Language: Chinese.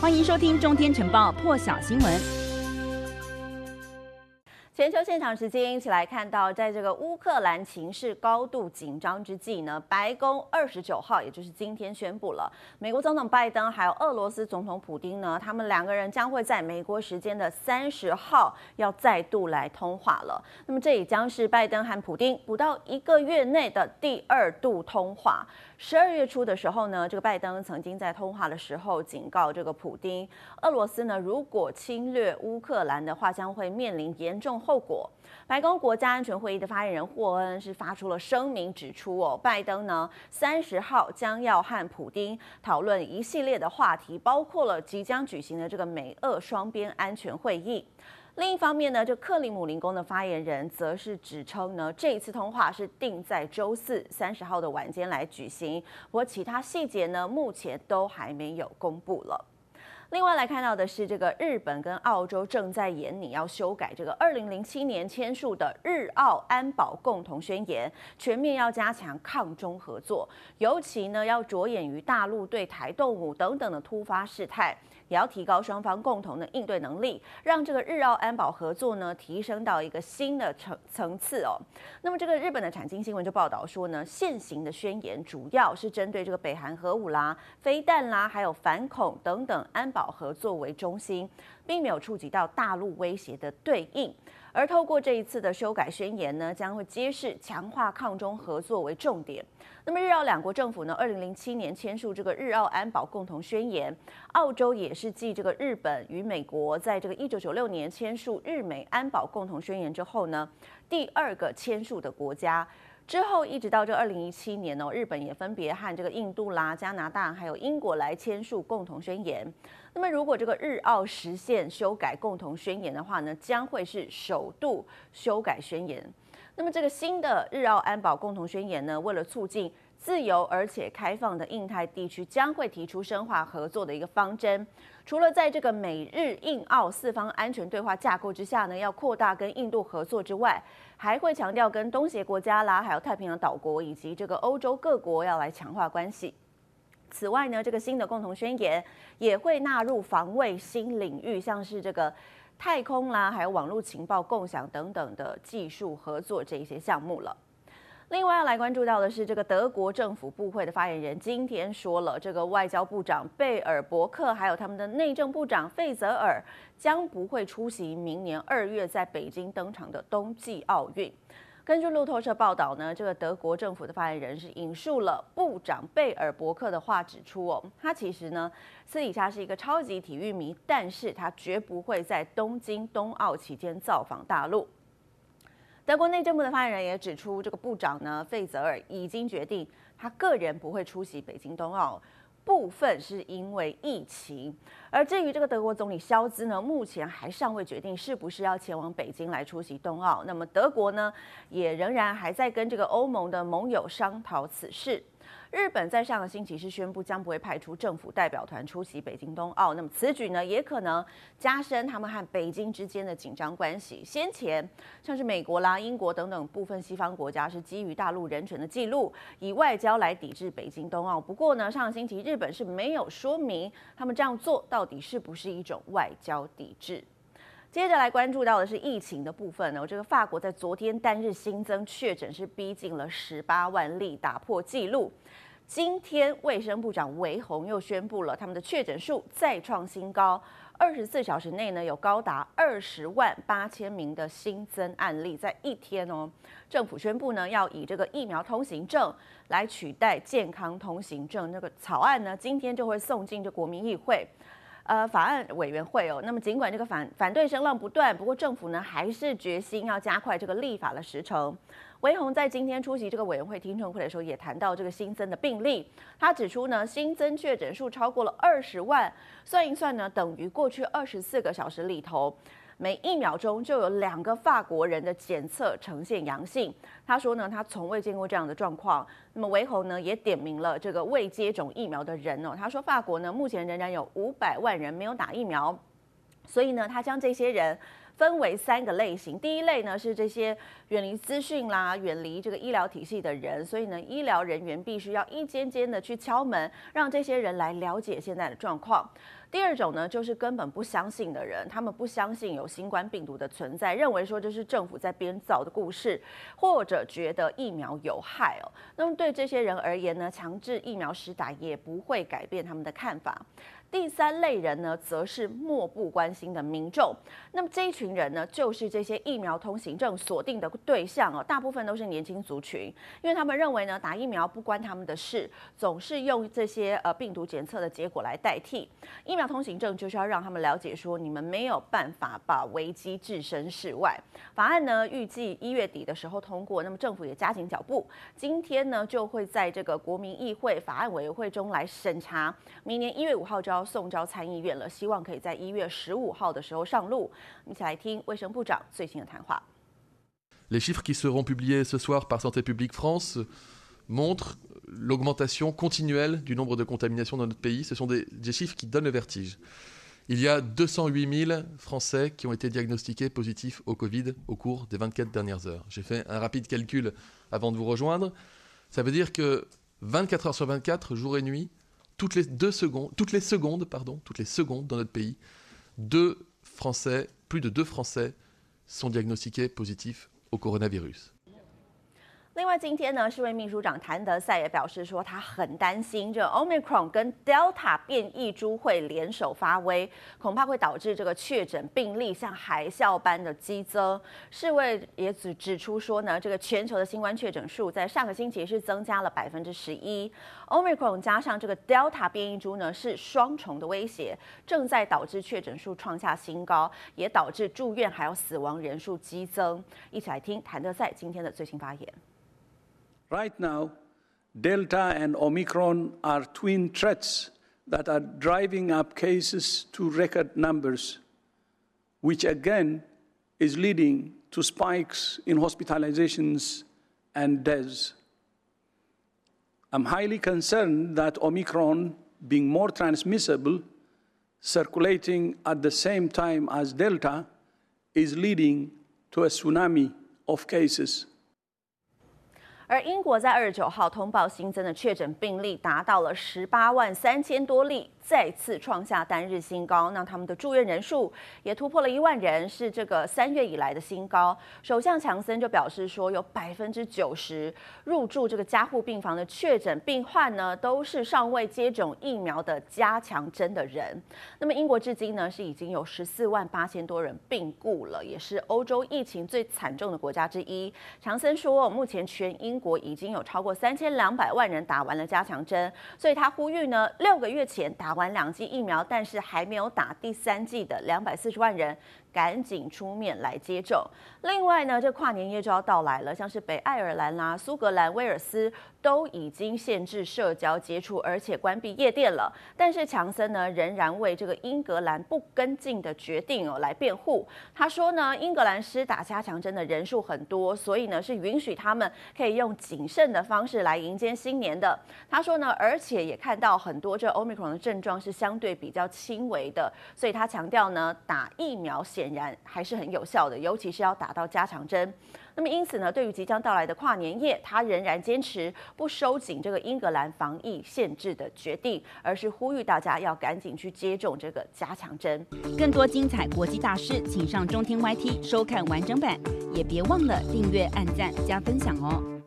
欢迎收听《中天晨报》破晓新闻。全球现场时间一起来看到，在这个乌克兰情势高度紧张之际呢，白宫二十九号，也就是今天宣布了，美国总统拜登还有俄罗斯总统普丁呢，他们两个人将会在美国时间的三十号要再度来通话了。那么这也将是拜登和普丁不到一个月内的第二度通话。十二月初的时候呢，这个拜登曾经在通话的时候警告这个普丁，俄罗斯呢如果侵略乌克兰的话，将会面临严重后果。白宫国家安全会议的发言人霍恩是发出了声明，指出哦，拜登呢三十号将要和普丁讨论一系列的话题，包括了即将举行的这个美俄双边安全会议。另一方面呢，这克里姆林宫的发言人则是指称呢，这一次通话是定在周四三十号的晚间来举行，不过其他细节呢，目前都还没有公布了。另外来看到的是，这个日本跟澳洲正在演拟要修改这个二零零七年签署的日澳安保共同宣言，全面要加强抗中合作，尤其呢要着眼于大陆对台动武等等的突发事态。也要提高双方共同的应对能力，让这个日澳安保合作呢提升到一个新的层层次哦。那么这个日本的产经新闻就报道说呢，现行的宣言主要是针对这个北韩核武啦、飞弹啦，还有反恐等等安保合作为中心，并没有触及到大陆威胁的对应。而透过这一次的修改宣言呢，将会揭示强化抗中合作为重点。那么日澳两国政府呢，二零零七年签署这个日澳安保共同宣言，澳洲也是继这个日本与美国在这个一九九六年签署日美安保共同宣言之后呢，第二个签署的国家。之后一直到这二零一七年呢，日本也分别和这个印度啦、加拿大还有英国来签署共同宣言。那么如果这个日澳实现修改共同宣言的话呢，将会是首度修改宣言。那么这个新的日澳安保共同宣言呢，为了促进自由而且开放的印太地区，将会提出深化合作的一个方针。除了在这个美日印澳四方安全对话架构之下呢，要扩大跟印度合作之外，还会强调跟东协国家啦，还有太平洋岛国以及这个欧洲各国要来强化关系。此外呢，这个新的共同宣言也会纳入防卫新领域，像是这个太空啦，还有网络情报共享等等的技术合作这一些项目了。另外要来关注到的是，这个德国政府部会的发言人今天说了，这个外交部长贝尔伯克还有他们的内政部长费泽尔将不会出席明年二月在北京登场的冬季奥运。根据路透社报道呢，这个德国政府的发言人是引述了部长贝尔伯克的话，指出哦，他其实呢私底下是一个超级体育迷，但是他绝不会在东京冬奥期间造访大陆。德国内政部的发言人也指出，这个部长呢，费泽尔已经决定，他个人不会出席北京冬奥，部分是因为疫情。而至于这个德国总理肖兹呢，目前还尚未决定是不是要前往北京来出席冬奥。那么德国呢，也仍然还在跟这个欧盟的盟友商讨此事。日本在上个星期是宣布将不会派出政府代表团出席北京冬奥，那么此举呢也可能加深他们和北京之间的紧张关系。先前像是美国啦、英国等等部分西方国家是基于大陆人权的记录，以外交来抵制北京冬奥。不过呢，上个星期日本是没有说明他们这样做到底是不是一种外交抵制。接着来关注到的是疫情的部分呢，这个法国在昨天单日新增确诊是逼近了十八万例，打破纪录。今天，卫生部长维宏又宣布了他们的确诊数再创新高，二十四小时内呢有高达二十万八千名的新增案例，在一天哦。政府宣布呢要以这个疫苗通行证来取代健康通行证，那个草案呢今天就会送进这国民议会。呃，法案委员会哦，那么尽管这个反反对声浪不断，不过政府呢还是决心要加快这个立法的时程。维宏在今天出席这个委员会听证会的时候，也谈到这个新增的病例。他指出呢，新增确诊数超过了二十万，算一算呢，等于过去二十四个小时里头。每一秒钟就有两个法国人的检测呈现阳性。他说呢，他从未见过这样的状况。那么维侯呢也点名了这个未接种疫苗的人哦。他说法国呢目前仍然有五百万人没有打疫苗，所以呢他将这些人分为三个类型。第一类呢是这些远离资讯啦、远离这个医疗体系的人，所以呢，医疗人员必须要一间间的去敲门，让这些人来了解现在的状况。第二种呢，就是根本不相信的人，他们不相信有新冠病毒的存在，认为说这是政府在编造的故事，或者觉得疫苗有害哦。那么对这些人而言呢，强制疫苗施打也不会改变他们的看法。第三类人呢，则是漠不关心的民众。那么这一群人呢，就是这些疫苗通行证锁定的对象哦，大部分都是年轻族群，因为他们认为呢，打疫苗不关他们的事，总是用这些呃病毒检测的结果来代替疫苗通行证，就是要让他们了解说，你们没有办法把危机置身事外。法案呢，预计一月底的时候通过，那么政府也加紧脚步，今天呢就会在这个国民议会法案委员会中来审查，明年一月五号就要 送召参议院了，希望可以在一月十五号的时候上路。一起来听卫生部长最新的谈话。Les chiffres qui seront publiés ce soir par Santé publique France montrent l'augmentation continuelle du nombre de contaminations dans notre pays. Ce sont des, des chiffres qui donnent le vertige. Il y a 208 000 Français qui ont été diagnostiqués positifs au Covid au cours des 24 dernières heures. J'ai fait un rapide calcul avant de vous rejoindre. Ça veut dire que 24 heures sur 24, jour et nuit, toutes les secondes, secondes dans notre pays, deux Français, plus de deux Français sont diagnostiqués positifs au coronavirus. 另外，今天呢，世卫秘书长谭德赛也表示说，他很担心这 Omicron 跟 Delta 变异株会联手发威，恐怕会导致这个确诊病例像海啸般的激增。世卫也指指出说呢，这个全球的新冠确诊数在上个星期是增加了百分之十一，Omicron 加上这个 Delta 变异株呢是双重的威胁，正在导致确诊数创下新高，也导致住院还有死亡人数激增。一起来听谭德赛今天的最新发言。Right now, Delta and Omicron are twin threats that are driving up cases to record numbers, which again is leading to spikes in hospitalizations and deaths. I'm highly concerned that Omicron, being more transmissible, circulating at the same time as Delta, is leading to a tsunami of cases. 而英国在二十九号通报新增的确诊病例达到了十八万三千多例。再次创下单日新高，那他们的住院人数也突破了一万人，是这个三月以来的新高。首相强森就表示说，有百分之九十入住这个加护病房的确诊病患呢，都是尚未接种疫苗的加强针的人。那么英国至今呢，是已经有十四万八千多人病故了，也是欧洲疫情最惨重的国家之一。强森说，目前全英国已经有超过三千两百万人打完了加强针，所以他呼吁呢，六个月前打。完两剂疫苗，但是还没有打第三剂的两百四十万人，赶紧出面来接种。另外呢，这跨年夜就要到来了，像是北爱尔兰啦、苏格兰、威尔斯都已经限制社交接触，而且关闭夜店了。但是强森呢，仍然为这个英格兰不跟进的决定哦来辩护。他说呢，英格兰施打加强针的人数很多，所以呢是允许他们可以用谨慎的方式来迎接新年的。他说呢，而且也看到很多这 Omicron 的症状是相对比较轻微的，所以他强调呢，打疫苗显然还是很有效的，尤其是要打到加强针。那么因此呢，对于即将到来的跨年夜，他仍然坚持不收紧这个英格兰防疫限制的决定，而是呼吁大家要赶紧去接种这个加强针。更多精彩国际大事，请上中天 YT 收看完整版，也别忘了订阅、按赞、加分享哦。